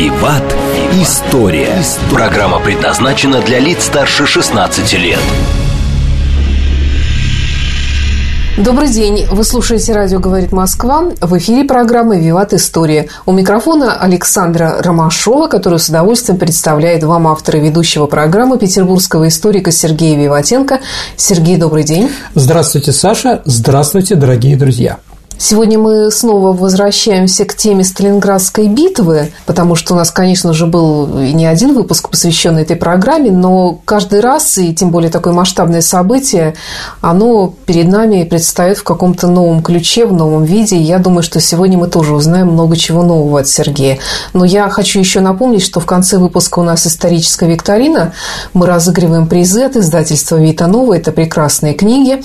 «Виват. История». Программа предназначена для лиц старше 16 лет. Добрый день. Вы слушаете радио «Говорит Москва». В эфире программы «Виват История». У микрофона Александра Ромашова, которую с удовольствием представляет вам автор и ведущего программы петербургского историка Сергея Виватенко. Сергей, добрый день. Здравствуйте, Саша. Здравствуйте, дорогие друзья. Сегодня мы снова возвращаемся к теме Сталинградской битвы, потому что у нас, конечно же, был не один выпуск, посвященный этой программе, но каждый раз, и тем более такое масштабное событие, оно перед нами предстает в каком-то новом ключе, в новом виде. Я думаю, что сегодня мы тоже узнаем много чего нового от Сергея. Но я хочу еще напомнить, что в конце выпуска у нас историческая викторина. Мы разыгрываем призы от издательства «Вита Нова». Это прекрасные книги,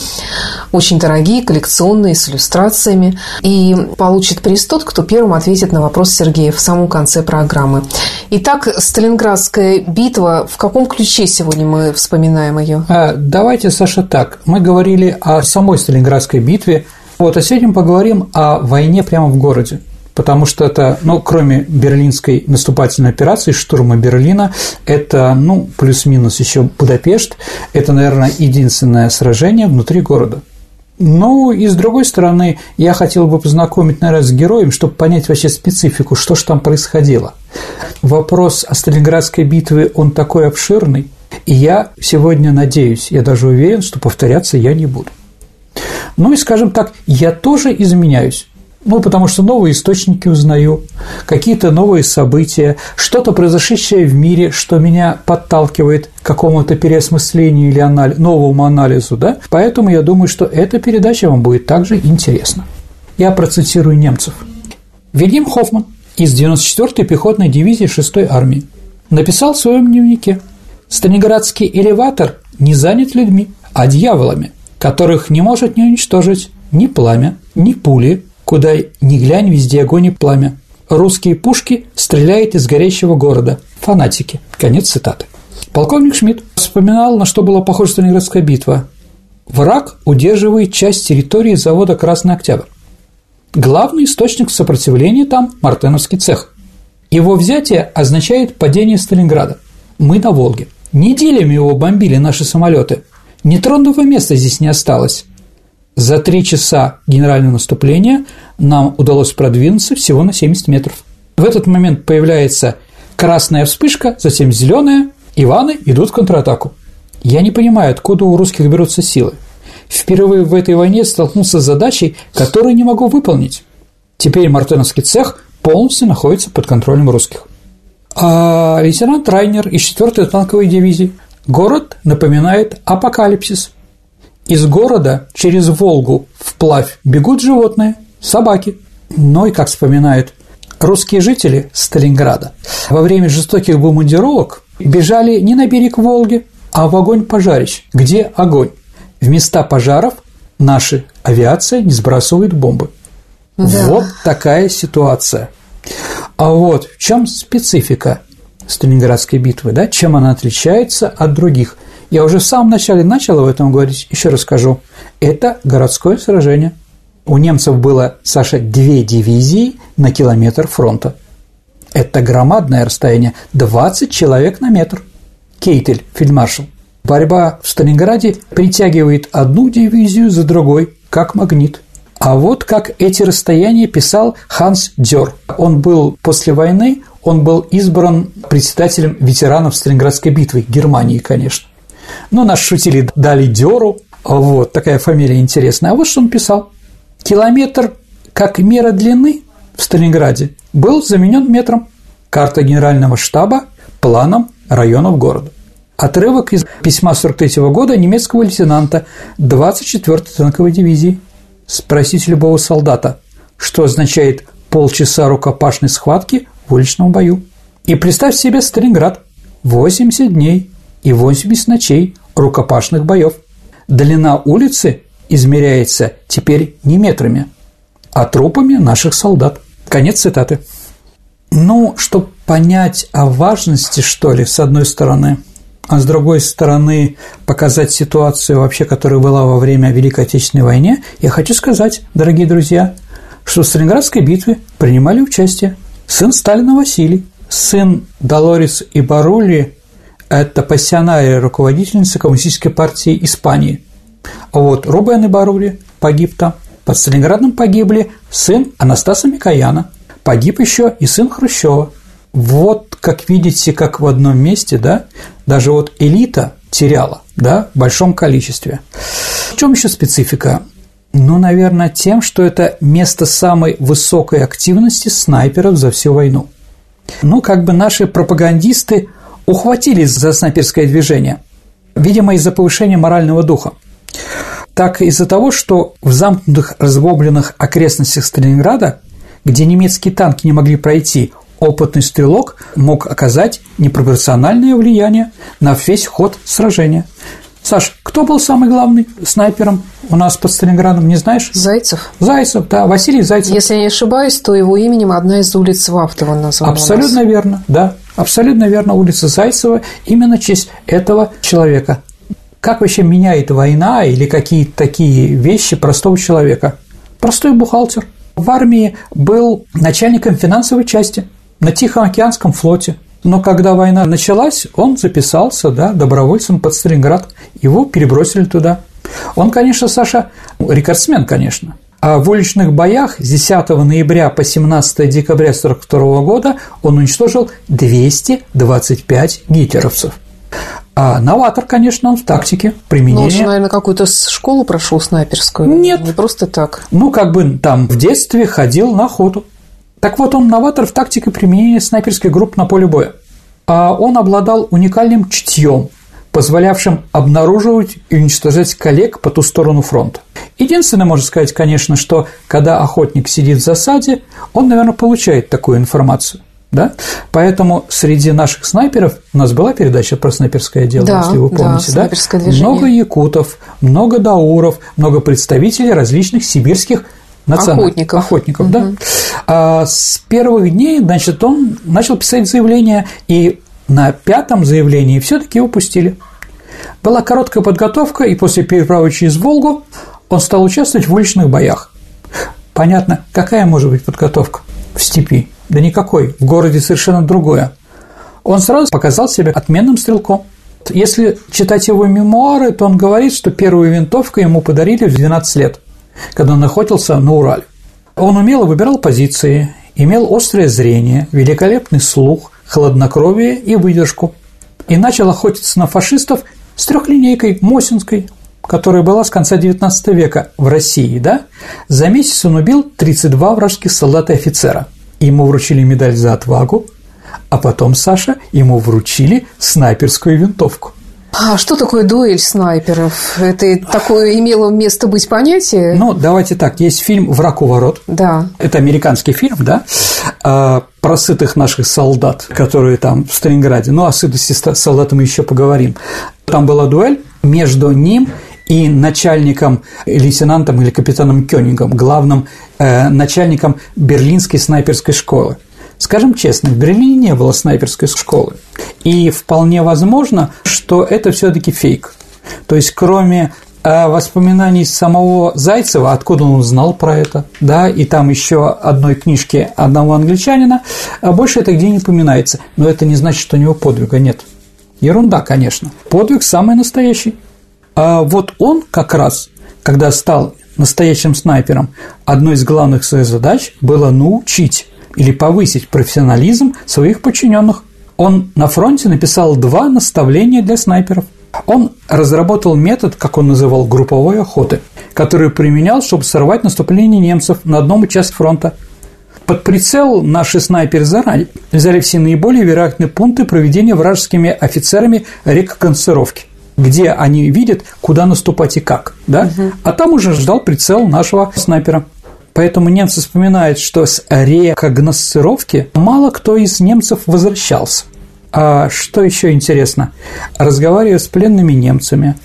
очень дорогие, коллекционные, с иллюстрациями вопросами. И получит приз тот, кто первым ответит на вопрос Сергея в самом конце программы. Итак, Сталинградская битва. В каком ключе сегодня мы вспоминаем ее? А, давайте, Саша, так. Мы говорили о самой Сталинградской битве. Вот, а сегодня поговорим о войне прямо в городе потому что это, ну, кроме берлинской наступательной операции, штурма Берлина, это, ну, плюс-минус еще Будапешт, это, наверное, единственное сражение внутри города. Ну, и с другой стороны, я хотел бы познакомить, наверное, с героем, чтобы понять вообще специфику, что же там происходило. Вопрос о Сталинградской битве, он такой обширный, и я сегодня надеюсь, я даже уверен, что повторяться я не буду. Ну и, скажем так, я тоже изменяюсь. Ну, потому что новые источники узнаю, какие-то новые события, что-то произошедшее в мире, что меня подталкивает к какому-то переосмыслению или анализ, новому анализу, да? Поэтому я думаю, что эта передача вам будет также интересна. Я процитирую немцев. Вильям Хоффман из 94-й пехотной дивизии 6-й армии написал в своем дневнике «Сталинградский элеватор не занят людьми, а дьяволами, которых не может не уничтожить ни пламя, ни пули, Куда ни глянь, везде огонь и пламя. Русские пушки стреляют из горящего города. Фанатики. Конец цитаты. Полковник Шмидт вспоминал, на что была похожа Сталинградская битва. Враг удерживает часть территории завода «Красный Октябрь». Главный источник сопротивления там – Мартеновский цех. Его взятие означает падение Сталинграда. Мы на Волге. Неделями его бомбили наши самолеты. Нетронного места здесь не осталось. За три часа генерального наступления нам удалось продвинуться всего на 70 метров. В этот момент появляется красная вспышка, затем зеленая, Иваны идут в контратаку. Я не понимаю, откуда у русских берутся силы. Впервые в этой войне столкнулся с задачей, которую не могу выполнить. Теперь Мартеновский цех полностью находится под контролем русских. А лейтенант Райнер из 4-й танковой дивизии. Город напоминает апокалипсис. Из города через Волгу вплавь бегут животные, собаки. Но и, как вспоминают русские жители Сталинграда, во время жестоких бомбардировок бежали не на берег Волги, а в огонь пожарищ. Где огонь? В места пожаров наши авиация не сбрасывает бомбы. Да. Вот такая ситуация. А вот в чем специфика Сталинградской битвы, да, чем она отличается от других – я уже в самом начале начал об этом говорить, еще расскажу. Это городское сражение. У немцев было, Саша, две дивизии на километр фронта. Это громадное расстояние – 20 человек на метр. Кейтель, фельдмаршал. Борьба в Сталинграде притягивает одну дивизию за другой, как магнит. А вот как эти расстояния писал Ханс Дёр. Он был после войны, он был избран председателем ветеранов Сталинградской битвы, Германии, конечно. Ну, нас шутили, дали дёру, вот, такая фамилия интересная. А вот что он писал. Километр как мера длины в Сталинграде был заменен метром. Карта генерального штаба планом районов города. Отрывок из письма 43 года немецкого лейтенанта 24-й танковой дивизии. Спросите любого солдата, что означает полчаса рукопашной схватки в уличном бою. И представь себе Сталинград. 80 дней и 80 ночей рукопашных боев. Длина улицы измеряется теперь не метрами, а трупами наших солдат. Конец цитаты. Ну, чтобы понять о важности, что ли, с одной стороны, а с другой стороны показать ситуацию вообще, которая была во время Великой Отечественной войны, я хочу сказать, дорогие друзья, что в Сталинградской битве принимали участие сын Сталина Василий, сын Долорис и Барули – это пассионария руководительница Коммунистической партии Испании. А вот Рубен и Барули погиб там. Под Сталинградом погибли сын Анастаса Микояна, погиб еще и сын Хрущева. Вот, как видите, как в одном месте, да, даже вот элита теряла, да, в большом количестве. В чем еще специфика? Ну, наверное, тем, что это место самой высокой активности снайперов за всю войну. Ну, как бы наши пропагандисты ухватились за снайперское движение, видимо, из-за повышения морального духа. Так из-за того, что в замкнутых разбомбленных окрестностях Сталинграда, где немецкие танки не могли пройти, опытный стрелок мог оказать непропорциональное влияние на весь ход сражения. Саш, кто был самый главный снайпером у нас под Сталинградом, не знаешь? Зайцев. Зайцев, да, Василий Зайцев. Если я не ошибаюсь, то его именем одна из улиц Вахтова названа. Абсолютно верно, да. Абсолютно верно, улица Зайцева именно в честь этого человека. Как вообще меняет война или какие-то такие вещи простого человека? Простой бухгалтер. В армии был начальником финансовой части на Тихоокеанском флоте. Но когда война началась, он записался да, добровольцем под Сталинград. Его перебросили туда. Он, конечно, Саша, рекордсмен, конечно. А в уличных боях с 10 ноября по 17 декабря 1942 года он уничтожил 225 гитлеровцев. А новатор, конечно, он в тактике применения. Ну, он же, наверное, какую-то школу прошел снайперскую. Нет. Не просто так. Ну, как бы там в детстве ходил на охоту. Так вот, он новатор в тактике применения снайперской группы на поле боя. А он обладал уникальным чутьем, позволявшим обнаруживать и уничтожать коллег по ту сторону фронта. Единственное, можно сказать, конечно, что когда охотник сидит в засаде, он, наверное, получает такую информацию. Да? Поэтому среди наших снайперов у нас была передача про снайперское дело, да, если вы помните, да? да? Много якутов, много дауров, много представителей различных сибирских Охотников. Охотников, угу. да. А с первых дней, значит, он начал писать заявление, и на пятом заявлении все таки его пустили. Была короткая подготовка, и после переправы через Волгу он стал участвовать в уличных боях. Понятно, какая может быть подготовка в степи? Да никакой, в городе совершенно другое. Он сразу показал себя отменным стрелком. Если читать его мемуары, то он говорит, что первую винтовку ему подарили в 12 лет когда находился на Урале. Он умело выбирал позиции, имел острое зрение, великолепный слух, хладнокровие и выдержку. И начал охотиться на фашистов с трехлинейкой Мосинской, которая была с конца XIX века в России, да? За месяц он убил 32 вражеских солдат и офицера. Ему вручили медаль за отвагу, а потом, Саша, ему вручили снайперскую винтовку. А что такое дуэль снайперов? Это такое имело место быть понятие? Ну, давайте так. Есть фильм «Враг у ворот». Да. Это американский фильм, да, а, про сытых наших солдат, которые там в Сталинграде. Ну, о сытости солдата мы еще поговорим. Там была дуэль между ним и начальником, лейтенантом или капитаном Кёнигом, главным э, начальником берлинской снайперской школы. Скажем честно, в Берлине не было снайперской школы. И вполне возможно, что это все таки фейк. То есть, кроме э, воспоминаний самого Зайцева, откуда он знал про это, да, и там еще одной книжки одного англичанина, а больше это где не упоминается. Но это не значит, что у него подвига нет. Ерунда, конечно. Подвиг самый настоящий. А вот он как раз, когда стал настоящим снайпером, одной из главных своих задач было научить или повысить профессионализм своих подчиненных. Он на фронте написал два наставления для снайперов. Он разработал метод, как он называл, групповой охоты, который применял, чтобы сорвать наступление немцев на одном участке фронта. Под прицел наши снайперы заранее взяли все наиболее вероятные пункты проведения вражескими офицерами реконсцировки где они видят, куда наступать и как, да? Угу. А там уже ждал прицел нашего снайпера. Поэтому немцы вспоминают, что с рекогносцировки мало кто из немцев возвращался. А что еще интересно? Разговаривая с пленными немцами,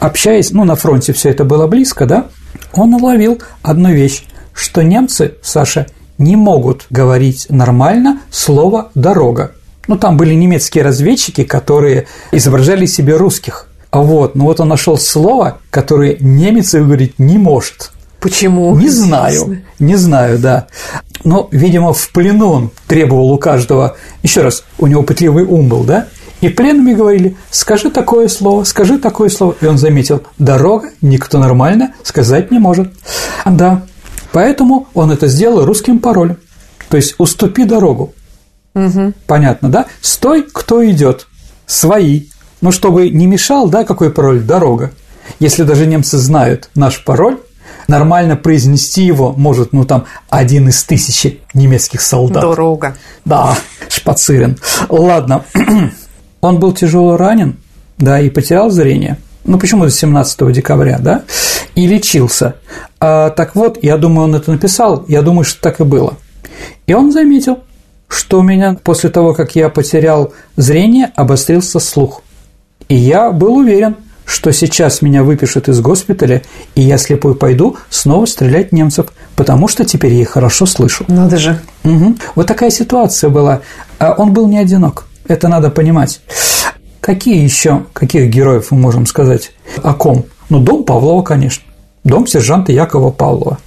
общаясь, ну, на фронте все это было близко, да, он уловил одну вещь, что немцы, Саша, не могут говорить нормально слово «дорога». Ну, там были немецкие разведчики, которые изображали себе русских. А вот, ну вот он нашел слово, которое немец говорить не может. Почему? Не знаю, не знаю, да. Но, видимо, в плену он требовал у каждого, еще раз, у него пытливый ум был, да? И пленными говорили, скажи такое слово, скажи такое слово. И он заметил, дорога никто нормально сказать не может. Да, поэтому он это сделал русским паролем. То есть уступи дорогу. Угу. Понятно, да? Стой, кто идет. Свои. Ну, чтобы не мешал, да, какой пароль? Дорога. Если даже немцы знают наш пароль, нормально произнести его может, ну, там, один из тысячи немецких солдат. Дорога. Да, шпацирен. Ладно. Он был тяжело ранен, да, и потерял зрение. Ну, почему до 17 декабря, да? И лечился. А, так вот, я думаю, он это написал, я думаю, что так и было. И он заметил, что у меня после того, как я потерял зрение, обострился слух. И я был уверен, что сейчас меня выпишут из госпиталя, и я слепой пойду снова стрелять немцев, потому что теперь я их хорошо слышу. Надо же. Угу. Вот такая ситуация была. А он был не одинок. Это надо понимать. Какие еще, каких героев мы можем сказать? О ком? Ну, дом Павлова, конечно. Дом сержанта Якова Павлова.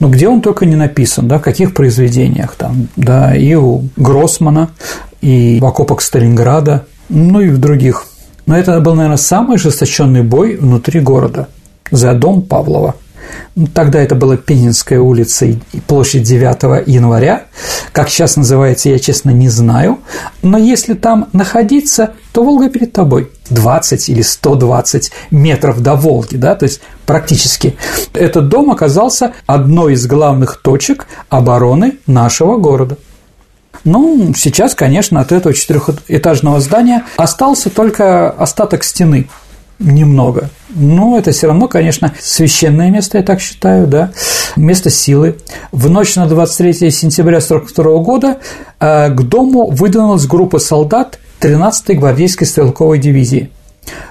Ну, где он только не написан, да, в каких произведениях там, да, и у Гроссмана, и в окопах Сталинграда, ну и в других. Но это был, наверное, самый ожесточенный бой внутри города за дом Павлова – тогда это была Пенинская улица и площадь 9 января. Как сейчас называется, я, честно, не знаю. Но если там находиться, то Волга перед тобой. 20 или 120 метров до Волги, да, то есть практически. Этот дом оказался одной из главных точек обороны нашего города. Ну, сейчас, конечно, от этого четырехэтажного здания остался только остаток стены немного. Но это все равно, конечно, священное место, я так считаю, да, место силы. В ночь на 23 сентября 1942 года э, к дому выдвинулась группа солдат 13-й гвардейской стрелковой дивизии.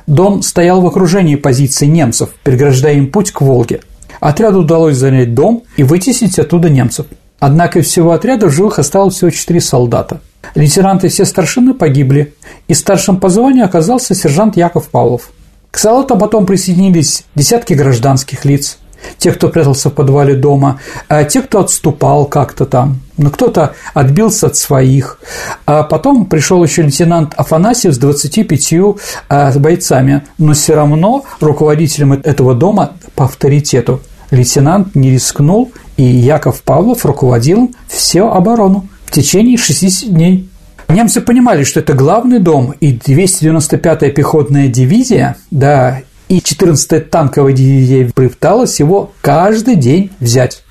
Дом стоял в окружении позиций немцев, преграждая им путь к Волге. Отряду удалось занять дом и вытеснить оттуда немцев. Однако всего отряда в живых осталось всего четыре солдата. Лейтенанты все старшины погибли, и старшим по званию оказался сержант Яков Павлов – к салату потом присоединились десятки гражданских лиц, те, кто прятался в подвале дома, а те, кто отступал как-то там, ну, кто-то отбился от своих. А потом пришел еще лейтенант Афанасьев с 25 а, бойцами, но все равно руководителем этого дома по авторитету лейтенант не рискнул, и Яков Павлов руководил всю оборону в течение 60 дней. Немцы понимали, что это главный дом, и 295-я пехотная дивизия, да, и 14-я танковая дивизия пыталась его каждый день взять.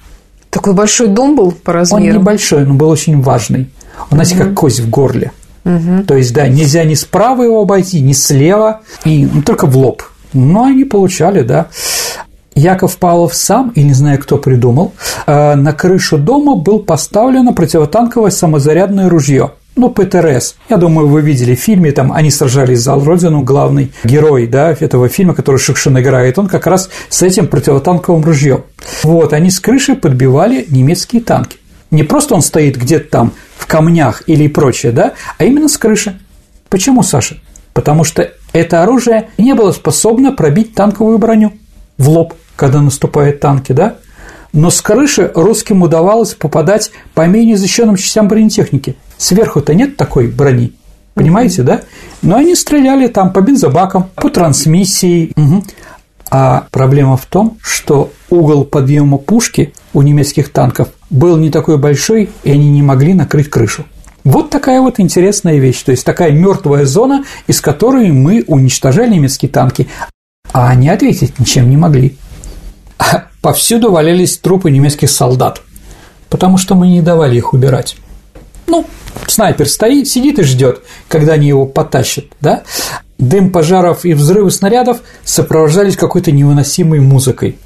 Такой большой дом был по размеру? Он небольшой, но был очень важный. Он, знаете, угу. как кость в горле. Угу. То есть, да, нельзя ни справа его обойти, ни слева, и ну, только в лоб. Но они получали, да. Яков Павлов сам, и не знаю, кто придумал, э, на крышу дома был поставлено противотанковое самозарядное ружье – ну, ПТРС. Я думаю, вы видели в фильме, там они сражались за Родину, главный герой да, этого фильма, который Шукшин играет, он как раз с этим противотанковым ружьем. Вот, они с крыши подбивали немецкие танки. Не просто он стоит где-то там в камнях или прочее, да, а именно с крыши. Почему, Саша? Потому что это оружие не было способно пробить танковую броню в лоб, когда наступают танки, да? Но с крыши русским удавалось попадать по менее защищенным частям бронетехники – Сверху-то нет такой брони. Понимаете, да? Но они стреляли там по бензобакам, по трансмиссии. Угу. А проблема в том, что угол подъема пушки у немецких танков был не такой большой, и они не могли накрыть крышу. Вот такая вот интересная вещь, то есть такая мертвая зона, из которой мы уничтожали немецкие танки, а они ответить ничем не могли. Повсюду валялись трупы немецких солдат, потому что мы не давали их убирать. Ну, снайпер стоит, сидит и ждет, когда они его потащат, да? Дым пожаров и взрывы снарядов сопровождались какой-то невыносимой музыкой.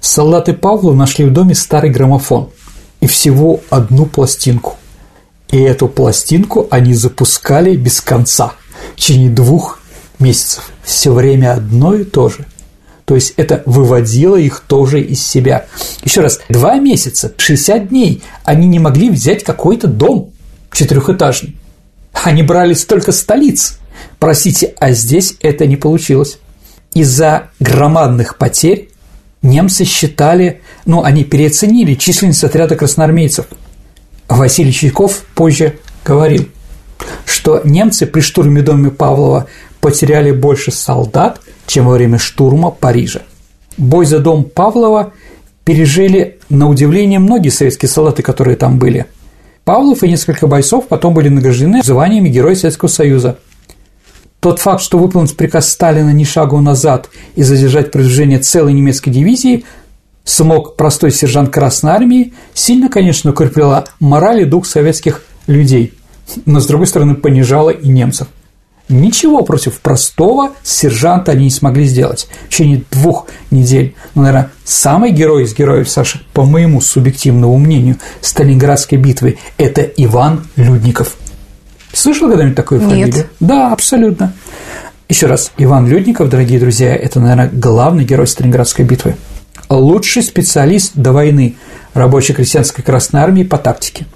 Солдаты Павла нашли в доме старый граммофон и всего одну пластинку. И эту пластинку они запускали без конца, в течение двух месяцев. Все время одно и то же. То есть это выводило их тоже из себя. Еще раз, два месяца, 60 дней они не могли взять какой-то дом четырехэтажный. Они брали столько столиц. Простите, а здесь это не получилось. Из-за громадных потерь немцы считали, ну, они переоценили численность отряда красноармейцев. Василий Чайков позже говорил, что немцы при штурме дома Павлова потеряли больше солдат, чем во время штурма Парижа. Бой за дом Павлова пережили, на удивление, многие советские солдаты, которые там были. Павлов и несколько бойцов потом были награждены званиями Героя Советского Союза. Тот факт, что выполнить приказ Сталина ни шагу назад и задержать продвижение целой немецкой дивизии, смог простой сержант Красной Армии, сильно, конечно, укрепляла мораль и дух советских людей, но, с другой стороны, понижала и немцев – Ничего против простого сержанта они не смогли сделать в течение двух недель. Ну, наверное, самый герой из героев, Саша, по моему субъективному мнению, Сталинградской битвы – это Иван Людников. Слышал когда-нибудь такую фамилию? Нет. Да, абсолютно. Еще раз, Иван Людников, дорогие друзья, это, наверное, главный герой Сталинградской битвы. Лучший специалист до войны рабочей крестьянской Красной Армии по тактике.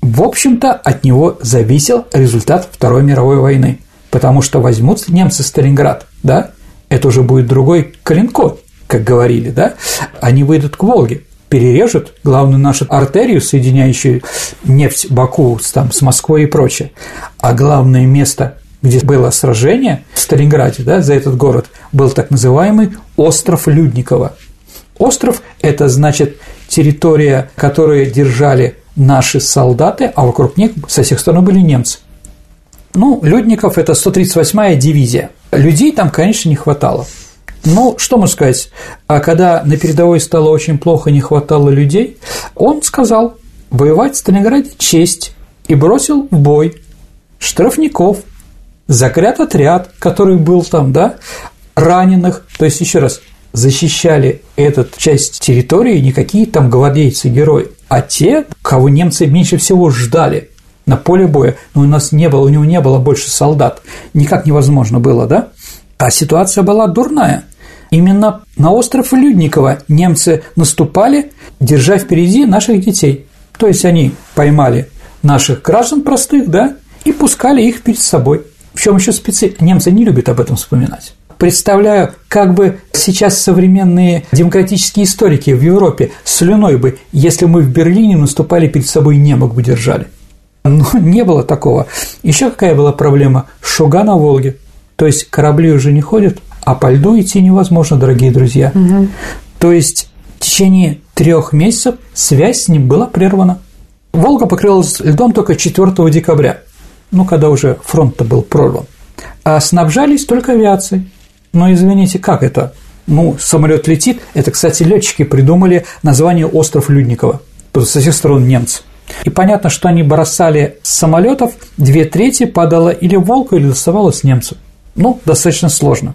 В общем-то, от него зависел результат Второй мировой войны – потому что возьмут немцы Сталинград, да, это уже будет другой Калинко, как говорили, да, они выйдут к Волге, перережут главную нашу артерию, соединяющую нефть Баку там, с Москвой и прочее. А главное место, где было сражение в Сталинграде, да, за этот город, был так называемый остров Людникова. Остров – это значит территория, которую держали наши солдаты, а вокруг них со всех сторон были немцы. Ну, Людников – это 138-я дивизия. Людей там, конечно, не хватало. Ну, что можно сказать? А когда на передовой стало очень плохо, не хватало людей, он сказал, воевать в Сталинграде – честь, и бросил в бой штрафников, закрят отряд, который был там, да, раненых, то есть, еще раз, защищали эту часть территории не какие там гвардейцы-герои, а те, кого немцы меньше всего ждали – на поле боя, но у нас не было, у него не было больше солдат. Никак невозможно было, да? А ситуация была дурная. Именно на остров Людникова немцы наступали, держа впереди наших детей. То есть они поймали наших граждан простых, да, и пускали их перед собой. В чем еще специ... Немцы не любят об этом вспоминать. Представляю, как бы сейчас современные демократические историки в Европе слюной бы, если мы в Берлине наступали перед собой немок бы держали. Но не было такого. Еще какая была проблема? Шуга на Волге. То есть корабли уже не ходят, а по льду идти невозможно, дорогие друзья. Угу. То есть в течение трех месяцев связь с ним была прервана. Волга покрылась льдом только 4 декабря, ну, когда уже фронт-то был прорван. А снабжались только авиацией. Но извините, как это? Ну, самолет летит. Это, кстати, летчики придумали название остров Людникова. Со всех сторон немцы. И понятно, что они бросали с самолетов, две трети падало или Волку, или доставалось немцу. Ну, достаточно сложно.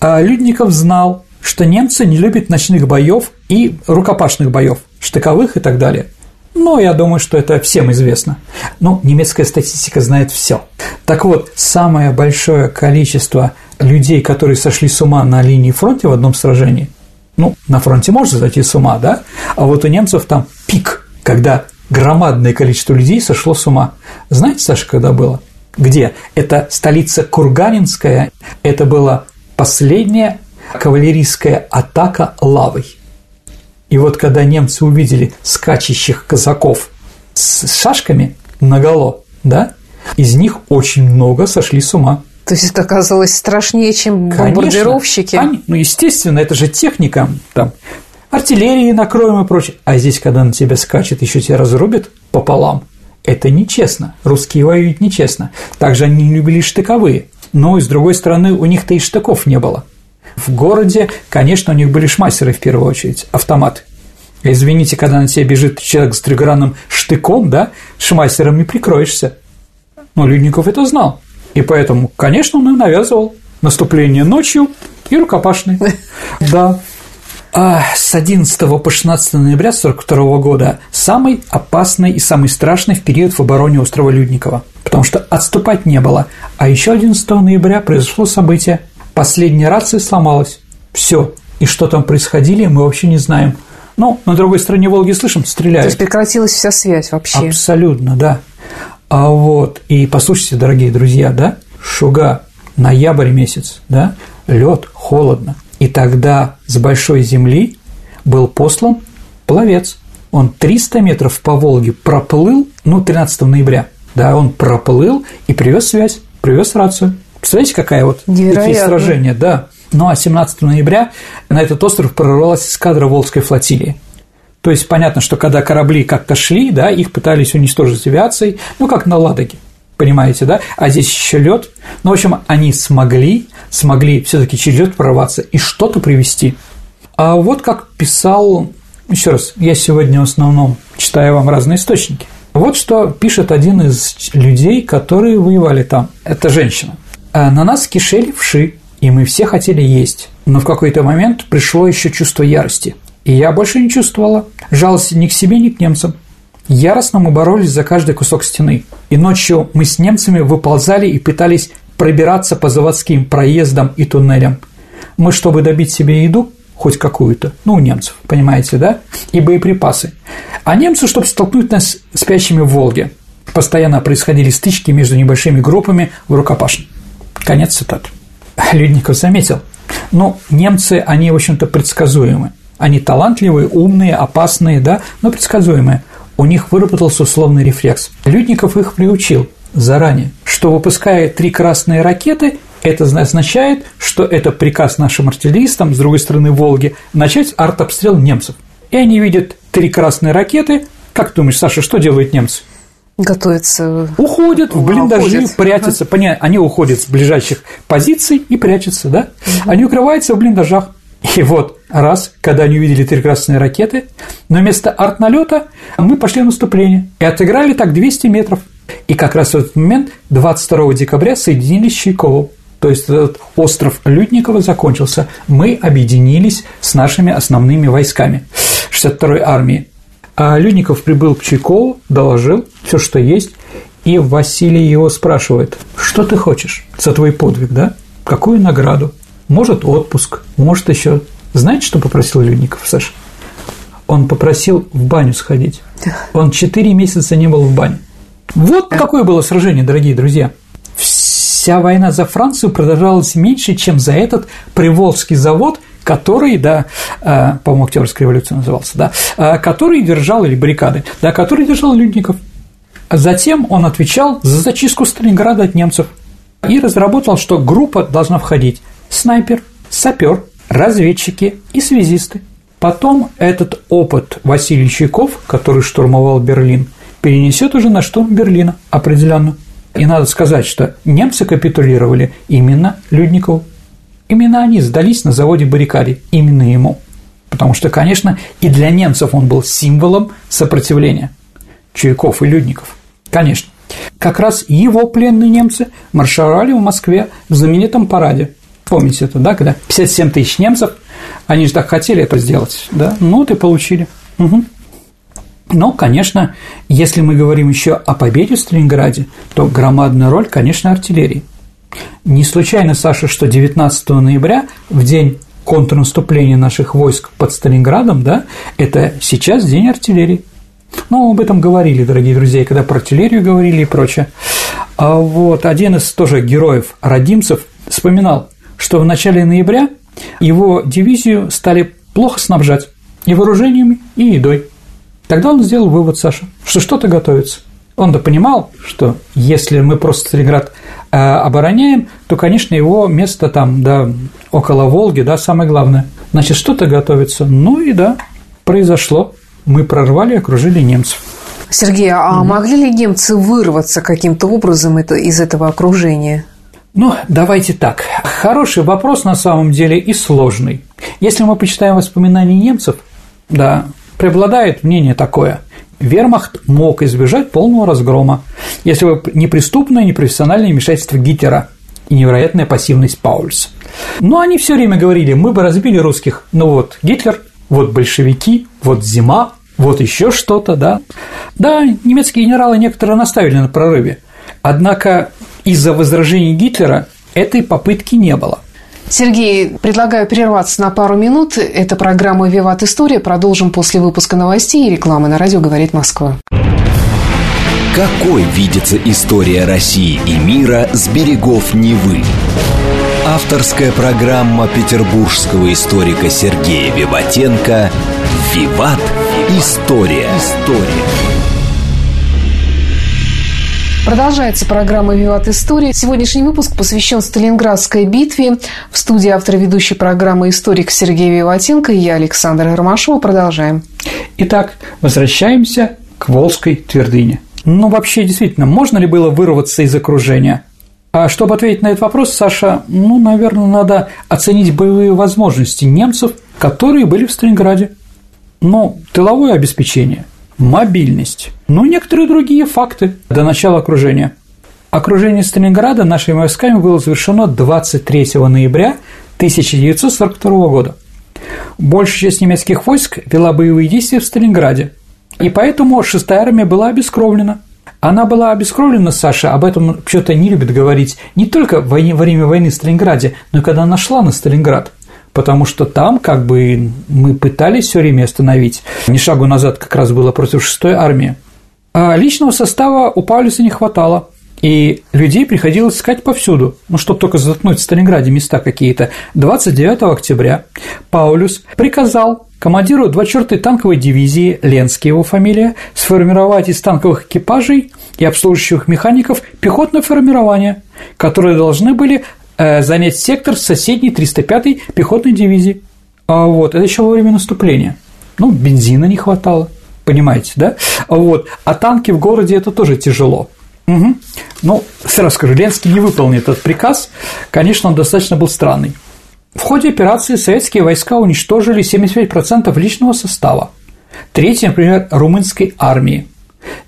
А Людников знал, что немцы не любят ночных боев и рукопашных боев, штыковых и так далее. Ну, я думаю, что это всем известно. Ну, немецкая статистика знает все. Так вот, самое большое количество людей, которые сошли с ума на линии фронта в одном сражении, ну, на фронте можно зайти с ума, да, а вот у немцев там пик, когда громадное количество людей сошло с ума. Знаете, Саша, когда было? Где? Это столица Курганинская, это была последняя кавалерийская атака лавой. И вот когда немцы увидели скачущих казаков с шашками наголо, да, из них очень много сошли с ума. То есть это оказалось страшнее, чем бомбардировщики? Конечно, ну, естественно, это же техника, там, артиллерии накроем и прочее. А здесь, когда на тебя скачет, еще тебя разрубит пополам, это нечестно. Русские воюют нечестно. Также они не любили штыковые. Но, и с другой стороны, у них-то и штыков не было. В городе, конечно, у них были шмайсеры в первую очередь, автоматы. Извините, когда на тебя бежит человек с тригранным штыком, да, шмайсером не прикроешься. Но Людников это знал. И поэтому, конечно, он и навязывал наступление ночью и рукопашный. Да. А с 11 по 16 ноября 1942 года самый опасный и самый страшный в период в обороне острова Людникова, потому что отступать не было. А еще 11 ноября произошло событие. Последняя рация сломалась. Все. И что там происходили, мы вообще не знаем. Ну, на другой стороне Волги слышим, стреляют. То есть прекратилась вся связь вообще. Абсолютно, да. А вот, и послушайте, дорогие друзья, да, Шуга, ноябрь месяц, да, лед, холодно. И тогда с большой земли был послан пловец. Он 300 метров по Волге проплыл, ну, 13 ноября, да, он проплыл и привез связь, привез рацию. Представляете, какая вот такие сражения, да. Ну а 17 ноября на этот остров прорвалась эскадра Волжской флотилии. То есть понятно, что когда корабли как-то шли, да, их пытались уничтожить авиацией, ну как на Ладоге, понимаете, да? А здесь еще лед. Ну, в общем, они смогли, смогли все-таки через лед прорваться и что-то привести. А вот как писал, еще раз, я сегодня в основном читаю вам разные источники. Вот что пишет один из людей, которые воевали там. Это женщина. «А на нас кишели вши, и мы все хотели есть. Но в какой-то момент пришло еще чувство ярости. И я больше не чувствовала жалости ни к себе, ни к немцам. Яростно мы боролись за каждый кусок стены. И ночью мы с немцами выползали и пытались пробираться по заводским проездам и туннелям. Мы, чтобы добить себе еду, хоть какую-то, ну, у немцев, понимаете, да, и боеприпасы. А немцы, чтобы столкнуть нас спящими в Волге, постоянно происходили стычки между небольшими группами в рукопашном. Конец цитаты. Людников заметил. Ну, немцы, они, в общем-то, предсказуемы. Они талантливые, умные, опасные, да, но предсказуемые. У них выработался условный рефлекс. Людников их приучил заранее, что выпуская три красные ракеты, это означает, что это приказ нашим артиллеристам с другой стороны Волги начать артобстрел немцев. И они видят три красные ракеты. Как думаешь, Саша, что делают немцы? готовятся. Уходят в блиндажи, уходят. прячутся. Ага. Они уходят с ближайших позиций и прячутся, да? Угу. Они укрываются в блиндажах. И вот раз, когда они увидели три красные ракеты, но вместо артналета мы пошли в наступление и отыграли так 200 метров. И как раз в этот момент, 22 декабря, соединились с Чайковым. То есть этот остров Людникова закончился. Мы объединились с нашими основными войсками 62-й армии. А Людников прибыл к Чайкову, доложил все, что есть, и Василий его спрашивает, что ты хочешь за твой подвиг, да? Какую награду? Может, отпуск, может, еще. Знаете, что попросил Людников, Саша? Он попросил в баню сходить. Он четыре месяца не был в бане. Вот какое было сражение, дорогие друзья. Вся война за Францию продолжалась меньше, чем за этот Приволжский завод – который, да, э, по-моему, Октябрьская революция назывался, да, э, который держал, или баррикады, да, который держал Людников. Затем он отвечал за зачистку Сталинграда от немцев и разработал, что группа должна входить снайпер, сапер, разведчики и связисты. Потом этот опыт Василий Чайков, который штурмовал Берлин, перенесет уже на штурм Берлина определенно. И надо сказать, что немцы капитулировали именно Людникову. Именно они сдались на заводе баррикаде, именно ему. Потому что, конечно, и для немцев он был символом сопротивления. Чуяков и Людников. Конечно. Как раз его пленные немцы маршировали в Москве в знаменитом параде. Помните это, да, когда 57 тысяч немцев, они же так хотели это сделать, да, ну вот и получили. Угу. Но, конечно, если мы говорим еще о победе в Сталинграде, то громадная роль, конечно, артиллерии – не случайно, Саша, что 19 ноября, в день контрнаступления наших войск под Сталинградом, да, это сейчас день артиллерии. Ну, об этом говорили, дорогие друзья, когда про артиллерию говорили и прочее. А вот один из тоже героев, родимцев, вспоминал, что в начале ноября его дивизию стали плохо снабжать и вооружениями, и едой. Тогда он сделал вывод, Саша, что что-то готовится. Он-то понимал, что если мы просто Сталинград э, обороняем, то, конечно, его место там, да, около Волги, да, самое главное. Значит, что-то готовится. Ну и да, произошло. Мы прорвали, окружили немцев. Сергей, а угу. могли ли немцы вырваться каким-то образом из этого окружения? Ну, давайте так. Хороший вопрос на самом деле и сложный. Если мы почитаем воспоминания немцев, да, преобладает мнение такое – вермахт мог избежать полного разгрома, если бы не преступное, непрофессиональное вмешательство Гитлера. и невероятная пассивность Паульса. Но они все время говорили, мы бы разбили русских, ну вот Гитлер, вот большевики, вот зима, вот еще что-то, да. Да, немецкие генералы некоторые наставили на прорыве, однако из-за возражений Гитлера этой попытки не было. Сергей, предлагаю прерваться на пару минут. Это программа «Виват История». Продолжим после выпуска новостей и рекламы на радио «Говорит Москва». Какой видится история России и мира с берегов Невы? Авторская программа петербургского историка Сергея Виватенко «Виват. История». История. Продолжается программа «Виват История». Сегодняшний выпуск посвящен Сталинградской битве. В студии автор ведущей программы «Историк» Сергей Виватенко и я, Александр Ромашова. Продолжаем. Итак, возвращаемся к Волжской твердыне. Ну, вообще, действительно, можно ли было вырваться из окружения? А чтобы ответить на этот вопрос, Саша, ну, наверное, надо оценить боевые возможности немцев, которые были в Сталинграде. Ну, тыловое обеспечение – мобильность, ну и некоторые другие факты до начала окружения. Окружение Сталинграда нашими войсками было завершено 23 ноября 1942 года. Большая часть немецких войск вела боевые действия в Сталинграде, и поэтому 6-я армия была обескровлена. Она была обескровлена, Саша, об этом что-то не любит говорить не только во время войны в Сталинграде, но и когда она шла на Сталинград – потому что там как бы мы пытались все время остановить. Ни шагу назад как раз было против шестой армии. А личного состава у Паулюса не хватало, и людей приходилось искать повсюду, ну, чтобы только заткнуть в Сталинграде места какие-то. 29 октября Паулюс приказал командиру 24-й танковой дивизии, Ленский его фамилия, сформировать из танковых экипажей и обслуживающих механиков пехотное формирование, которые должны были занять сектор соседней 305-й пехотной дивизии. А вот, это еще во время наступления. Ну, бензина не хватало, понимаете, да? Вот. А танки в городе это тоже тяжело. Угу. Ну, сразу скажу, Ленский не выполнил этот приказ, конечно, он достаточно был странный. В ходе операции советские войска уничтожили 75% личного состава. Третье, например, румынской армии.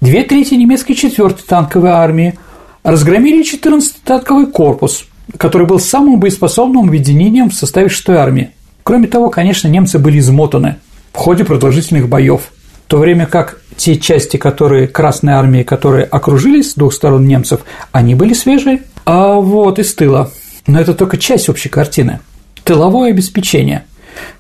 Две трети немецкой 4-й танковой армии разгромили 14-й танковый корпус – который был самым боеспособным объединением в составе 6-й армии. Кроме того, конечно, немцы были измотаны в ходе продолжительных боев, в то время как те части, которые Красной армии, которые окружились с двух сторон немцев, они были свежие, а вот из тыла. Но это только часть общей картины. Тыловое обеспечение.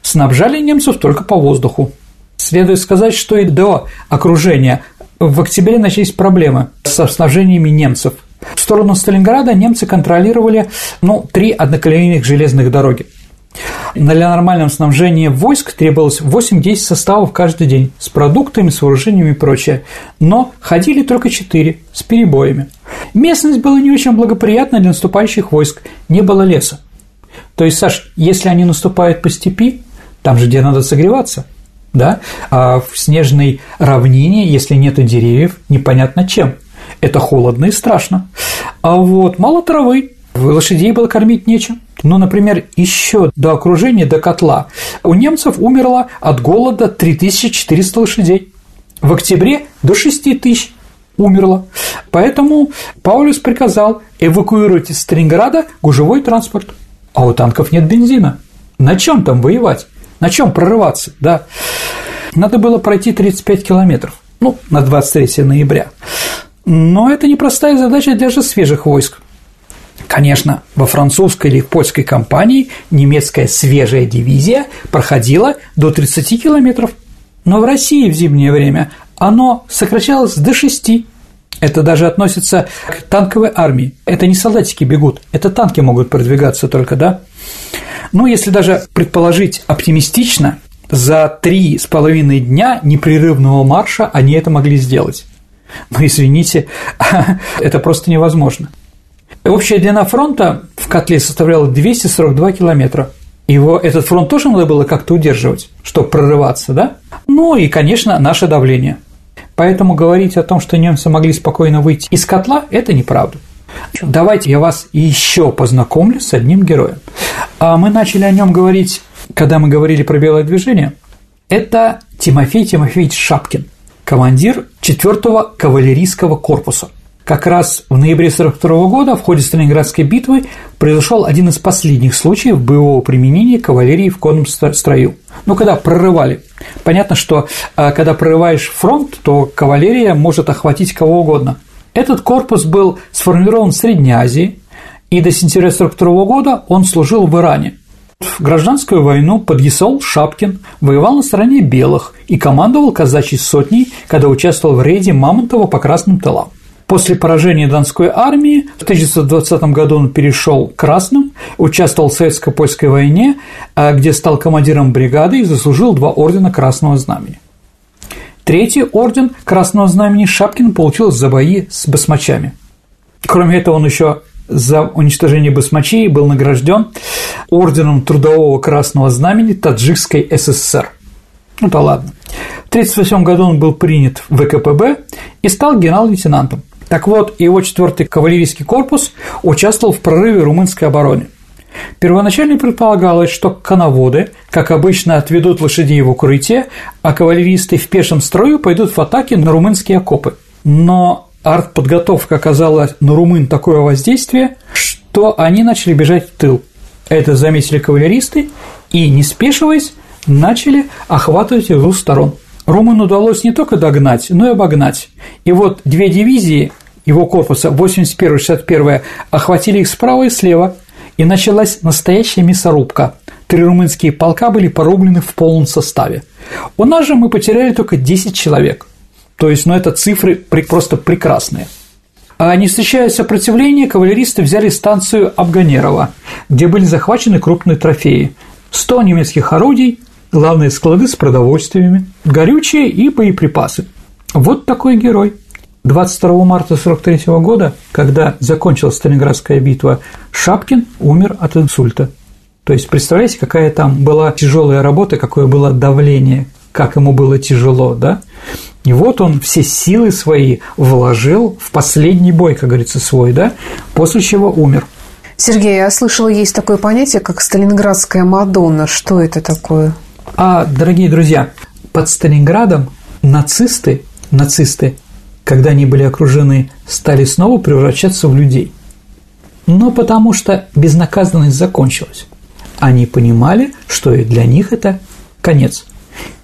Снабжали немцев только по воздуху. Следует сказать, что и до окружения в октябре начались проблемы со снабжениями немцев – в сторону Сталинграда немцы контролировали ну, три одноколейных железных дороги. Для нормального снабжения войск требовалось 8-10 составов каждый день с продуктами, с вооружениями и прочее, но ходили только 4 с перебоями. Местность была не очень благоприятна для наступающих войск, не было леса. То есть, Саш, если они наступают по степи, там же где надо согреваться, да, а в снежной равнине, если нет деревьев, непонятно чем – это холодно и страшно. А вот мало травы, лошадей было кормить нечем. Ну, например, еще до окружения, до котла у немцев умерло от голода 3400 лошадей. В октябре до 6 тысяч умерло. Поэтому Паулюс приказал эвакуировать из Сталинграда гужевой транспорт. А у танков нет бензина. На чем там воевать? На чем прорываться? Да. Надо было пройти 35 километров. Ну, на 23 ноября. Но это непростая задача для же свежих войск. Конечно, во французской или польской кампании немецкая свежая дивизия проходила до 30 километров, но в России в зимнее время оно сокращалось до 6. Это даже относится к танковой армии. Это не солдатики бегут, это танки могут продвигаться только, да? Ну, если даже предположить оптимистично, за три с половиной дня непрерывного марша они это могли сделать. Но ну, извините, это просто невозможно. Общая длина фронта в котле составляла 242 километра. Его этот фронт тоже надо было как-то удерживать, чтобы прорываться, да? Ну и, конечно, наше давление. Поэтому говорить о том, что немцы могли спокойно выйти из котла, это неправда. Давайте я вас еще познакомлю с одним героем. А мы начали о нем говорить, когда мы говорили про белое движение. Это Тимофей Тимофеевич Шапкин – командир 4-го кавалерийского корпуса. как раз в ноябре 1942 года в ходе Сталинградской битвы произошел один из последних случаев боевого применения кавалерии в конном строю. Ну, когда прорывали. Понятно, что а, когда прорываешь фронт, то кавалерия может охватить кого угодно. Этот корпус был сформирован в Средней Азии, и до сентября 1942 года он служил в Иране. В гражданскую войну подъясол Шапкин воевал на стороне белых и командовал казачьей сотней, когда участвовал в рейде Мамонтова по Красным тылам. После поражения Донской армии в 1920 году он перешел к Красным, участвовал в Советско-Польской войне, а, где стал командиром бригады и заслужил два ордена Красного Знамени. Третий орден Красного Знамени Шапкин получил за бои с басмачами. Кроме этого, он еще за уничтожение басмачей был награжден орденом Трудового Красного Знамени Таджикской ССР. Ну да ладно. В 1938 году он был принят в ВКПБ и стал генерал-лейтенантом. Так вот, его 4-й кавалерийский корпус участвовал в прорыве румынской обороны. Первоначально предполагалось, что коноводы, как обычно, отведут лошадей в укрытие, а кавалеристы в пешем строю пойдут в атаки на румынские окопы. Но артподготовка оказала на румын такое воздействие, что они начали бежать в тыл. Это заметили кавалеристы и, не спешиваясь, начали охватывать двух сторон – Румын удалось не только догнать, но и обогнать. И вот две дивизии его корпуса, 81 и 61 охватили их справа и слева, и началась настоящая мясорубка. Три румынские полка были порублены в полном составе. У нас же мы потеряли только 10 человек. То есть, ну, это цифры просто прекрасные. А не встречая сопротивления, кавалеристы взяли станцию Абганерова, где были захвачены крупные трофеи. 100 немецких орудий, главные склады с продовольствиями, горючее и боеприпасы. Вот такой герой. 22 марта 1943 года, когда закончилась Сталинградская битва, Шапкин умер от инсульта. То есть, представляете, какая там была тяжелая работа, какое было давление, как ему было тяжело, да? И вот он все силы свои вложил в последний бой, как говорится, свой, да, после чего умер. Сергей, я слышала, есть такое понятие, как Сталинградская Мадонна. Что это такое? А, дорогие друзья, под Сталинградом нацисты, нацисты, когда они были окружены, стали снова превращаться в людей. Но потому что безнаказанность закончилась. Они понимали, что и для них это конец.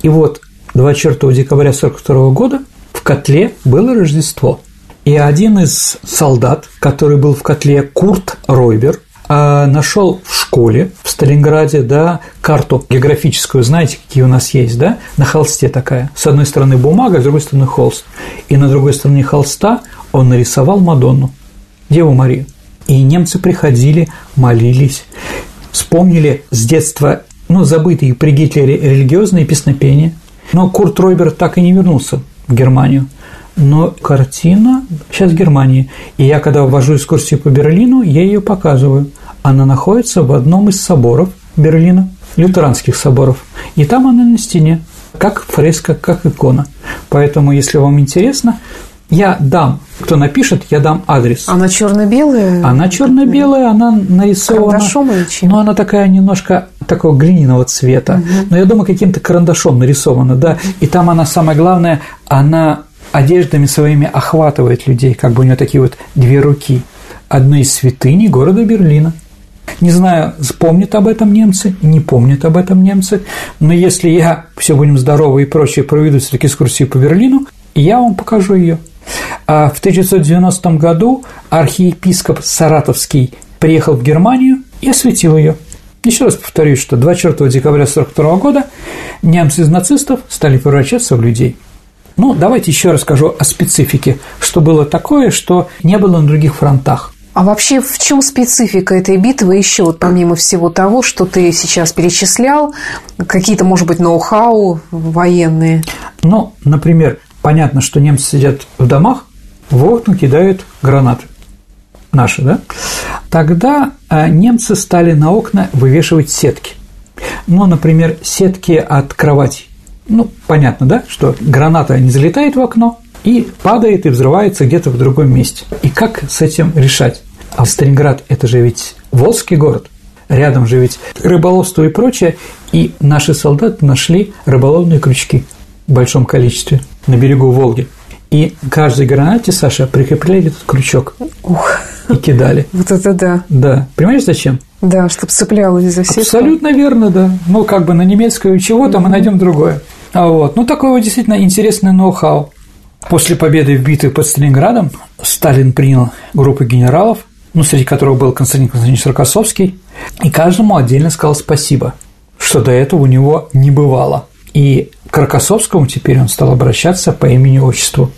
И вот 24 декабря 1942 года в котле было Рождество. И один из солдат, который был в котле, Курт Ройбер – а, нашел в школе в Сталинграде, да, карту географическую, знаете, какие у нас есть, да, на холсте такая. С одной стороны бумага, с другой стороны холст. И на другой стороне холста он нарисовал Мадонну, Деву Марию. И немцы приходили, молились, вспомнили с детства, ну, забытые при Гитлере религиозные песнопения. Но Курт Ройбер так и не вернулся в Германию – но картина сейчас в Германии. И я, когда ввожу экскурсию по Берлину, я ее показываю. Она находится в одном из соборов Берлина, лютеранских соборов. И там она на стене, как фреска, как икона. Поэтому, если вам интересно, я дам, кто напишет, я дам адрес. Она черно-белая? Она черно-белая, она нарисована. Карандашом или чем? Ну, она такая немножко такого глиняного цвета. Угу. Но я думаю, каким-то карандашом нарисована, да. И там она, самое главное, она одеждами своими охватывает людей, как бы у нее такие вот две руки. Одной из святыней города Берлина. Не знаю, помнят об этом немцы, не помнят об этом немцы, но если я, все будем здоровы и прочее, проведу все-таки экскурсию по Берлину, я вам покажу ее. А в 1990 году архиепископ Саратовский приехал в Германию и осветил ее. Еще раз повторюсь, что 24 декабря 1942 года немцы из нацистов стали превращаться в людей – ну, давайте еще расскажу о специфике, что было такое, что не было на других фронтах. А вообще в чем специфика этой битвы еще, вот помимо всего того, что ты сейчас перечислял, какие-то, может быть, ноу-хау военные? Ну, например, понятно, что немцы сидят в домах, в окна кидают гранаты наши, да? Тогда э, немцы стали на окна вывешивать сетки. Ну, например, сетки от кроватей. Ну, понятно, да, что граната не залетает в окно и падает и взрывается где-то в другом месте. И как с этим решать? А Сталинград – это же ведь Волжский город, рядом же ведь рыболовство и прочее, и наши солдаты нашли рыболовные крючки в большом количестве на берегу Волги. И каждой гранате, Саша, прикрепляли этот крючок. Ух. И кидали. Вот это да. Да. Понимаешь, зачем? Да, чтобы цеплялось за всех. Абсолютно верно, да. Ну, как бы на немецкое чего-то мы найдем другое. А вот. Ну, такой вот действительно интересный ноу-хау. После победы в битве под Сталинградом Сталин принял группу генералов, ну, среди которых был Константин Константинович Рокоссовский, и каждому отдельно сказал спасибо, что до этого у него не бывало. И к Рокоссовскому теперь он стал обращаться по имени-отчеству.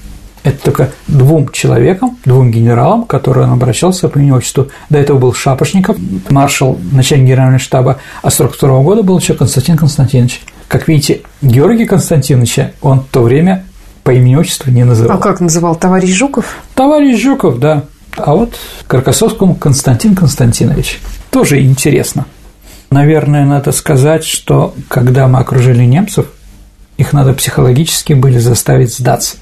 Это только двум человекам, двум генералам, которые он обращался по имени-отчеству. До этого был Шапошников, маршал, начальник генерального штаба, а с 42 года был еще Константин Константинович. Как видите, Георгия Константиновича он в то время по имени-отчеству не называл. А как называл? Товарищ Жуков? Товарищ Жуков, да. А вот Каркасовскому Константин Константинович. Тоже интересно. Наверное, надо сказать, что когда мы окружили немцев, их надо психологически были заставить сдаться.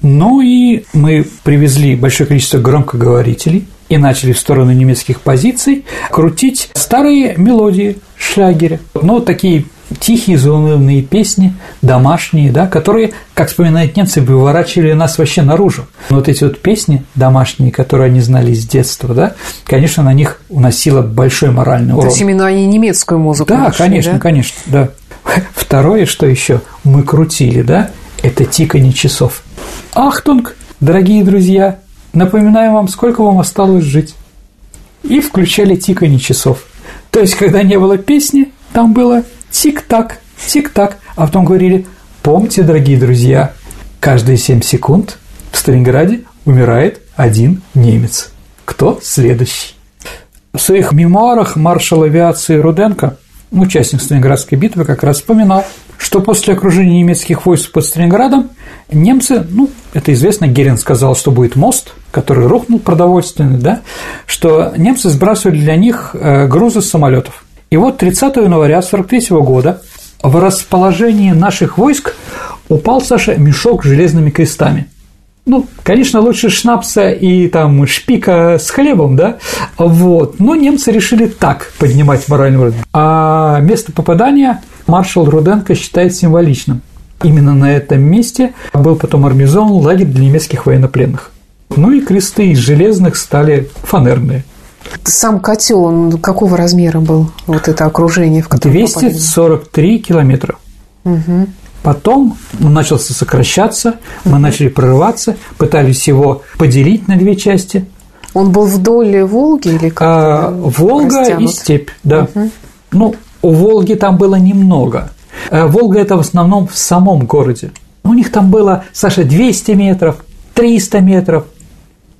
Ну и мы привезли большое количество громкоговорителей и начали в сторону немецких позиций крутить старые мелодии шлягера. Ну, такие тихие заунывные песни, домашние, да, которые, как вспоминают немцы, выворачивали нас вообще наружу. Но вот эти вот песни домашние, которые они знали с детства, да, конечно, на них наносило большой моральный урон. То есть именно они немецкую музыку Да, нашли, конечно, да? конечно, да. Второе, что еще мы крутили, да, это тиканье часов. Ахтунг, дорогие друзья, напоминаем вам, сколько вам осталось жить. И включали тиканье часов. То есть, когда не было песни, там было тик-так, тик-так, а потом говорили, помните, дорогие друзья, каждые 7 секунд в Сталинграде умирает один немец. Кто следующий? В своих мемуарах маршал авиации Руденко, участник Сталинградской битвы, как раз вспоминал, что после окружения немецких войск под Сталинградом немцы, ну, это известно, Герин сказал, что будет мост, который рухнул продовольственный, да, что немцы сбрасывали для них э, грузы с самолетов. И вот 30 января 1943 года в расположении наших войск упал, Саша, мешок с железными крестами. Ну, конечно, лучше шнапса и там шпика с хлебом, да, вот, но немцы решили так поднимать моральный уровень. А место попадания маршал Руденко считает символичным. Именно на этом месте был потом организован лагерь для немецких военнопленных. Ну и кресты из железных стали фанерные. Сам котел, он какого размера был, вот это окружение, в котором 243 километра. Угу. Потом он начался сокращаться, мы начали прорываться, пытались его поделить на две части. Он был вдоль Волги или как? А, Волга растянут? и степь, да. Угу. Ну, у Волги там было немного. Волга – это в основном в самом городе. У них там было, Саша, 200 метров, 300 метров,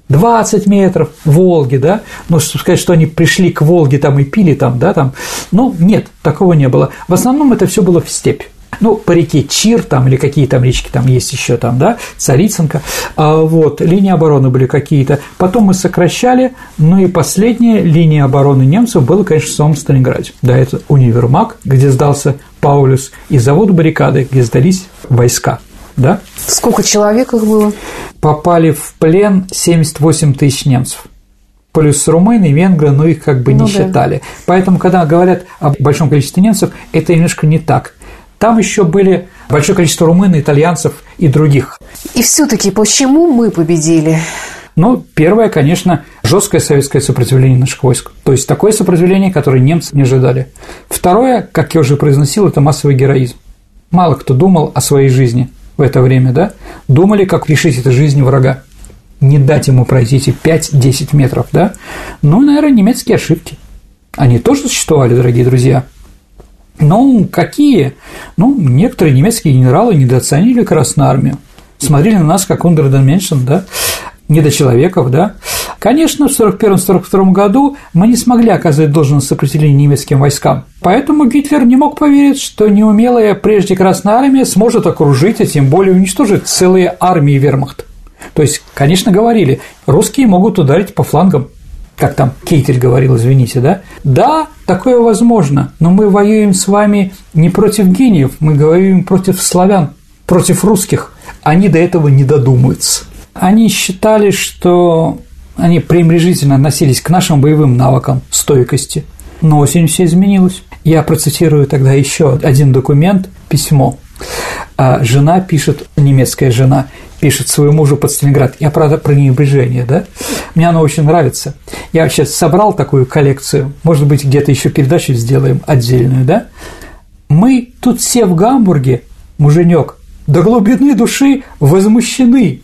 20 метров Волги, да, ну, сказать, что они пришли к Волге там и пили там, да, там, ну, нет, такого не было. В основном это все было в степь. Ну, по реке Чир там или какие там речки там есть еще там, да, Царицынка, а, вот, линии обороны были какие-то. Потом мы сокращали, ну и последняя линия обороны немцев была, конечно, в самом Сталинграде. Да, это универмаг, где сдался Паулюс, и завод баррикады, где сдались войска да? Сколько человек их было? Попали в плен 78 тысяч немцев. Плюс румыны, венгры, но их как бы ну, не да. считали. Поэтому, когда говорят о большом количестве немцев, это немножко не так. Там еще были большое количество румын, итальянцев и других. И все-таки почему мы победили? Ну, первое, конечно, жесткое советское сопротивление наших войск. То есть такое сопротивление, которое немцы не ожидали. Второе, как я уже произносил, это массовый героизм. Мало кто думал о своей жизни в это время, да, думали, как решить эту жизнь врага, не дать ему пройти эти 5-10 метров, да. Ну, наверное, немецкие ошибки. Они тоже существовали, дорогие друзья. Ну, какие? Ну, некоторые немецкие генералы недооценили Красную Армию, смотрели на нас как Ундерденменшен, да, недочеловеков, да. Конечно, в 1941-1942 году мы не смогли оказать должное сопротивление немецким войскам, поэтому Гитлер не мог поверить, что неумелая прежде Красная Армия сможет окружить, а тем более уничтожить целые армии вермахта. То есть, конечно, говорили, русские могут ударить по флангам, как там Кейтель говорил, извините, да? Да, такое возможно, но мы воюем с вами не против гениев, мы воюем против славян, против русских. Они до этого не додумаются. Они считали, что они пренебрежительно относились к нашим боевым навыкам стойкости. Но осенью все изменилось. Я процитирую тогда еще один документ, письмо. А жена пишет, немецкая жена, пишет своему мужу под Сталинград. Я, правда, про небрежение, да? Мне оно очень нравится. Я сейчас собрал такую коллекцию, может быть, где-то еще передачу сделаем отдельную, да? Мы тут все в Гамбурге, муженек, до глубины души возмущены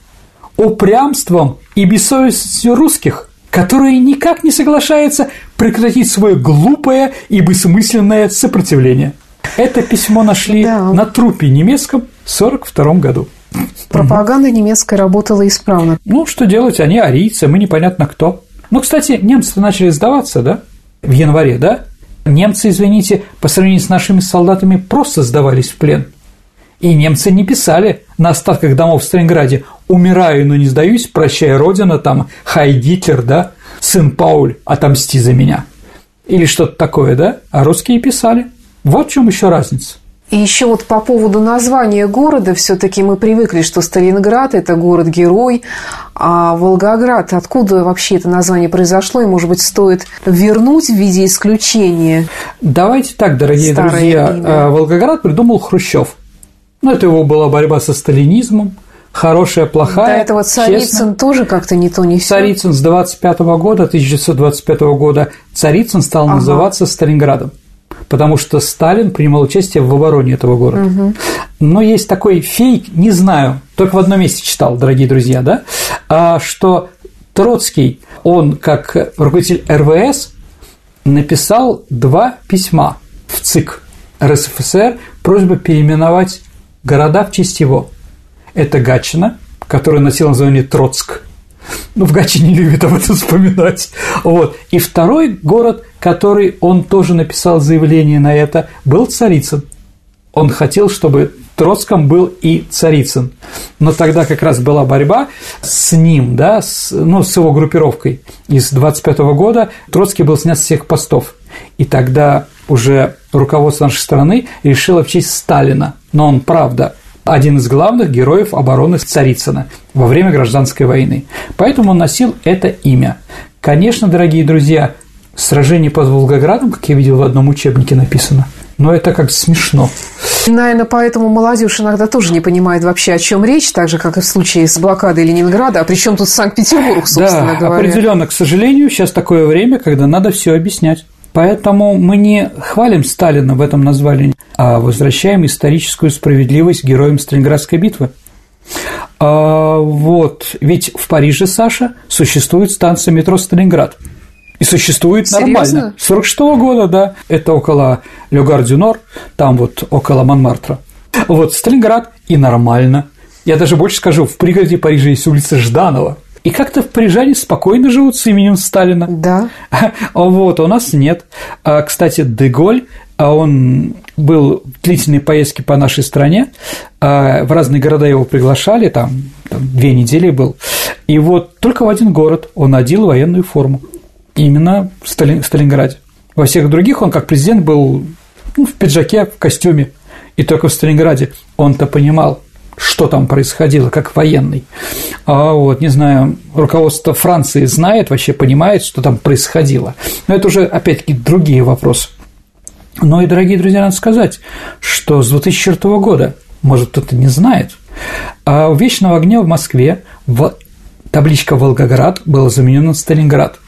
упрямством и бессовестностью русских, которые никак не соглашаются прекратить свое глупое и бессмысленное сопротивление. Это письмо нашли да. на трупе немецком в 1942 году. Пропаганда немецкая работала исправно. Ну, что делать, они арийцы, мы непонятно кто. Ну, кстати, немцы начали сдаваться, да, в январе, да? Немцы, извините, по сравнению с нашими солдатами просто сдавались в плен. И немцы не писали на остатках домов в Сталинграде «Умираю, но не сдаюсь, прощай, Родина», там «Хай Гитлер», да, «Сын Пауль, отомсти за меня». Или что-то такое, да? А русские писали. Вот в чем еще разница. И еще вот по поводу названия города, все-таки мы привыкли, что Сталинград – это город-герой, а Волгоград, откуда вообще это название произошло, и, может быть, стоит вернуть в виде исключения? Давайте так, дорогие друзья, имя. А, Волгоград придумал Хрущев. Ну, это его была борьба со сталинизмом, хорошая, плохая. Да, это вот Царицын честно. тоже как-то не то, не все. Царицын с 25 -го года, 1925 года, Царицын стал ага. называться Сталинградом потому что Сталин принимал участие в обороне этого города. Угу. Но есть такой фейк, не знаю, только в одном месте читал, дорогие друзья, да, а, что Троцкий, он как руководитель РВС написал два письма в ЦИК РСФСР просьба переименовать города в честь его. Это Гатчина, который носил название Троцк, ну, в Гаче не любят об этом вспоминать. Вот. И второй город, который он тоже написал заявление на это, был Царицын. Он хотел, чтобы Троцком был и Царицын. Но тогда как раз была борьба с ним, да, с, ну, с его группировкой. Из 25 года Троцкий был снят с всех постов. И тогда уже руководство нашей страны решило в честь Сталина. Но он, правда, один из главных героев обороны Царицына во время гражданской войны. Поэтому он носил это имя. Конечно, дорогие друзья, сражение под Волгоградом, как я видел в одном учебнике написано, но это как смешно. Наверное, поэтому молодежь иногда тоже не понимает вообще, о чем речь, так же, как и в случае с блокадой Ленинграда. А при чем тут Санкт-Петербург, собственно да, говоря? Определенно, к сожалению, сейчас такое время, когда надо все объяснять. Поэтому мы не хвалим Сталина в этом названии, а возвращаем историческую справедливость героям Сталинградской битвы. А, вот, ведь в Париже, Саша, существует станция метро Сталинград. И существует Серьезно? нормально. 46 -го года, да. Это около Лёгар-Дюнор, там вот около Монмартра. Вот Сталинград и нормально. Я даже больше скажу, в пригороде Парижа есть улица Жданова. И как-то в Парижане спокойно живут с именем Сталина. Да. Вот, у нас нет. А, кстати, Деголь, а он был в длительной поездке по нашей стране, а, в разные города его приглашали, там, там две недели был, и вот только в один город он одел военную форму, именно в Сталинграде. Во всех других он как президент был ну, в пиджаке, в костюме, и только в Сталинграде он-то понимал, что там происходило, как военный. А вот, не знаю, руководство Франции знает, вообще понимает, что там происходило. Но это уже, опять-таки, другие вопросы. Но и, дорогие друзья, надо сказать, что с 2004 года, может, кто-то не знает, а у Вечного огня в Москве табличка «Волгоград» была заменена на «Сталинград».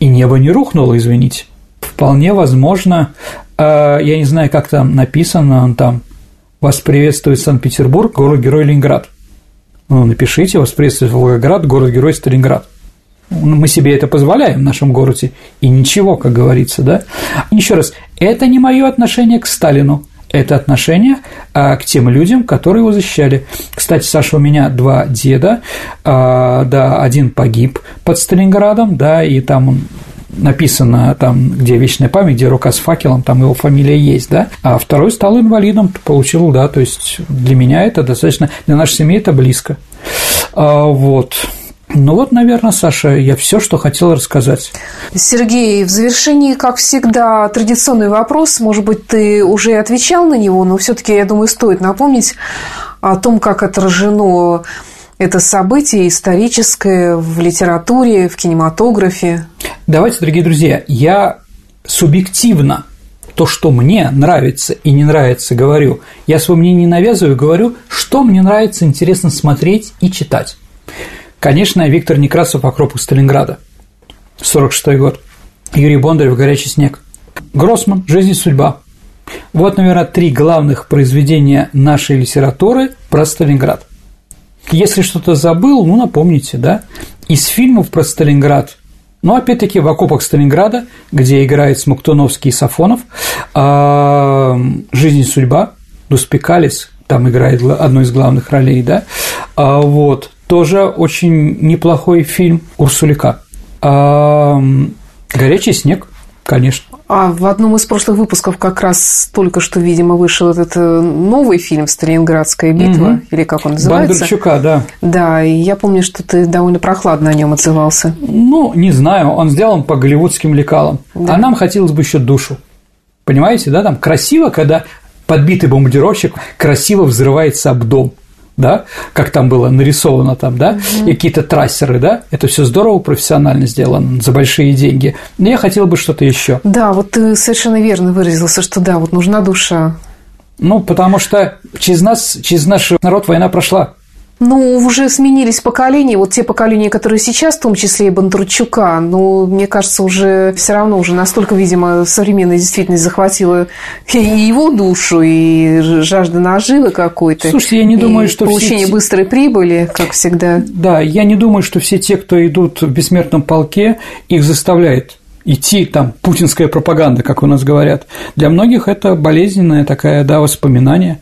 И небо не рухнуло, извините. Вполне возможно, а, я не знаю, как там написано, там вас приветствует Санкт-Петербург, город-герой Ленинград. Ну, напишите, вас приветствует Волгоград, город-герой Сталинград. Ну, мы себе это позволяем в нашем городе, и ничего, как говорится, да? Еще раз, это не мое отношение к Сталину, это отношение а, к тем людям, которые его защищали. Кстати, Саша, у меня два деда, а, да, один погиб под Сталинградом, да, и там он написано там, где вечная память, где рука с факелом, там его фамилия есть, да, а второй стал инвалидом, получил, да, то есть для меня это достаточно, для нашей семьи это близко. А, вот. Ну вот, наверное, Саша, я все, что хотел рассказать. Сергей, в завершении, как всегда, традиционный вопрос. Может быть, ты уже отвечал на него, но все-таки, я думаю, стоит напомнить о том, как отражено это событие историческое в литературе, в кинематографе. Давайте, дорогие друзья, я субъективно то, что мне нравится и не нравится, говорю. Я свое мнение не навязываю, говорю, что мне нравится, интересно смотреть и читать. Конечно, Виктор Некрасов «В окопах Сталинграда», 46 год. Юрий Бондарев «Горячий снег». Гроссман «Жизнь и судьба». Вот, наверное, три главных произведения нашей литературы про Сталинград. Если что-то забыл, ну, напомните, да? Из фильмов про Сталинград ну, опять-таки, в окопах Сталинграда, где играет Смоктуновский и Сафонов, а, «Жизнь и судьба», Пускепалис, там играет одну из главных ролей, да, а, вот, тоже очень неплохой фильм Урсулика. А, «Горячий снег», конечно. А в одном из прошлых выпусков как раз только что, видимо, вышел этот э, новый фильм «Сталинградская битва», угу. или как он называется. Бондарчука, да. Да, и я помню, что ты довольно прохладно о нем отзывался. Ну, не знаю, он сделан по голливудским лекалам. Да. А нам хотелось бы еще душу. Понимаете, да, там красиво, когда подбитый бомбардировщик красиво взрывается об дом да, как там было нарисовано там, да, угу. и какие-то трассеры, да, это все здорово, профессионально сделано, за большие деньги. Но я хотел бы что-то еще. Да, вот ты совершенно верно выразился, что да, вот нужна душа. Ну, потому что через нас, через наш народ война прошла. Ну, уже сменились поколения, вот те поколения, которые сейчас, в том числе и Бондарчука, но мне кажется, уже все равно уже настолько, видимо, современная действительность захватила и его душу, и жажда наживы какой-то. Слушайте, я не думаю, что получение все... быстрой прибыли, как всегда. Да, я не думаю, что все те, кто идут в бессмертном полке, их заставляет идти там путинская пропаганда, как у нас говорят. Для многих это болезненное такая, да, воспоминание,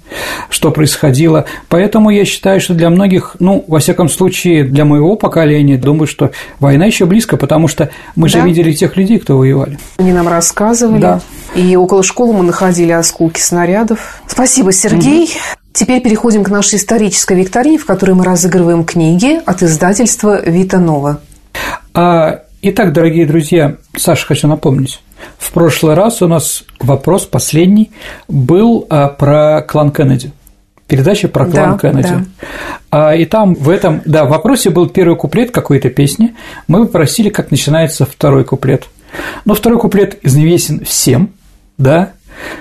что происходило. Поэтому я считаю, что для многих, ну, во всяком случае, для моего поколения, думаю, что война еще близко, потому что мы да? же видели тех людей, кто воевали. Они нам рассказывали. Да. И около школы мы находили осколки снарядов. Спасибо, Сергей. Угу. Теперь переходим к нашей исторической викторине, в которой мы разыгрываем книги от издательства «Вита Нова». А Итак, дорогие друзья, Саша, хочу напомнить. В прошлый раз у нас вопрос последний был а, про клан Кеннеди. Передача про клан да, Кеннеди. Да. А, и там в этом, да, в вопросе был первый куплет какой-то песни. Мы попросили, как начинается второй куплет. Но второй куплет известен всем, да,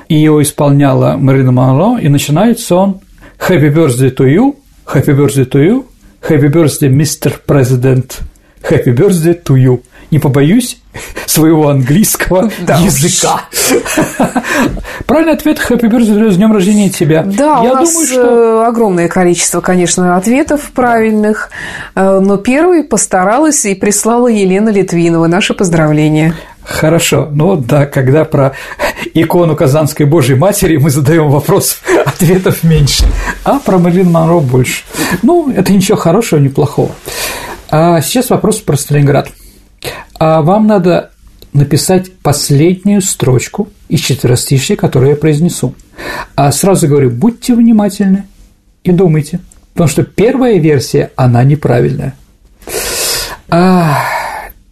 и его исполняла Марина Монро, и начинается он «Happy birthday to you», «Happy birthday to you», «Happy birthday, Mr. President», «Happy birthday to you» не побоюсь своего английского да языка. Правильный ответ – Happy birthday, с днем рождения тебя. Да, Я у нас думаю, что... Э, огромное количество, конечно, ответов правильных, э, но первый постаралась и прислала Елена Литвинова. Наши поздравления. Хорошо. Ну вот да, когда про икону Казанской Божьей Матери мы задаем вопрос, ответов меньше, а про Мерлин Монро больше. Ну, это ничего хорошего, ни плохого. А сейчас вопрос про Сталинград а вам надо написать последнюю строчку из четверостишья, которую я произнесу. А сразу говорю, будьте внимательны и думайте, потому что первая версия, она неправильная. А,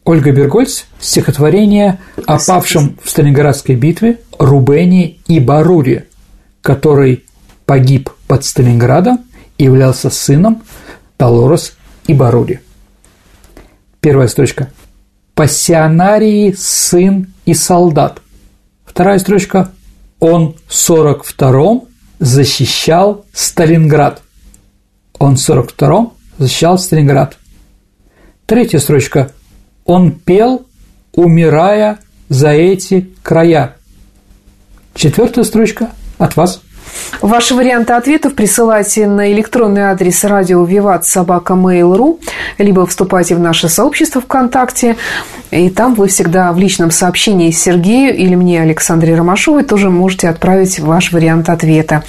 Ольга Бергольц, стихотворение о павшем в Сталинградской битве Рубене и Баруре, который погиб под Сталинградом и являлся сыном Талорос и Барури. Первая строчка пассионарии сын и солдат. Вторая строчка «Он в 42-м защищал Сталинград». Он в 42-м защищал Сталинград. Третья строчка «Он пел, умирая за эти края». Четвертая строчка от вас – Ваши варианты ответов присылайте на электронный адрес радио Виват собака Mail.ru, либо вступайте в наше сообщество ВКонтакте, и там вы всегда в личном сообщении Сергею или мне, Александре Ромашовой, тоже можете отправить ваш вариант ответа.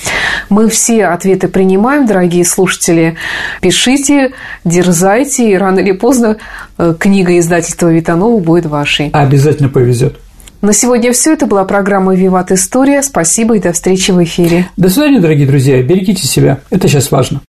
Мы все ответы принимаем, дорогие слушатели. Пишите, дерзайте, и рано или поздно э, книга издательства Витанова будет вашей. Обязательно повезет. На сегодня все. Это была программа «Виват История». Спасибо и до встречи в эфире. До свидания, дорогие друзья. Берегите себя. Это сейчас важно.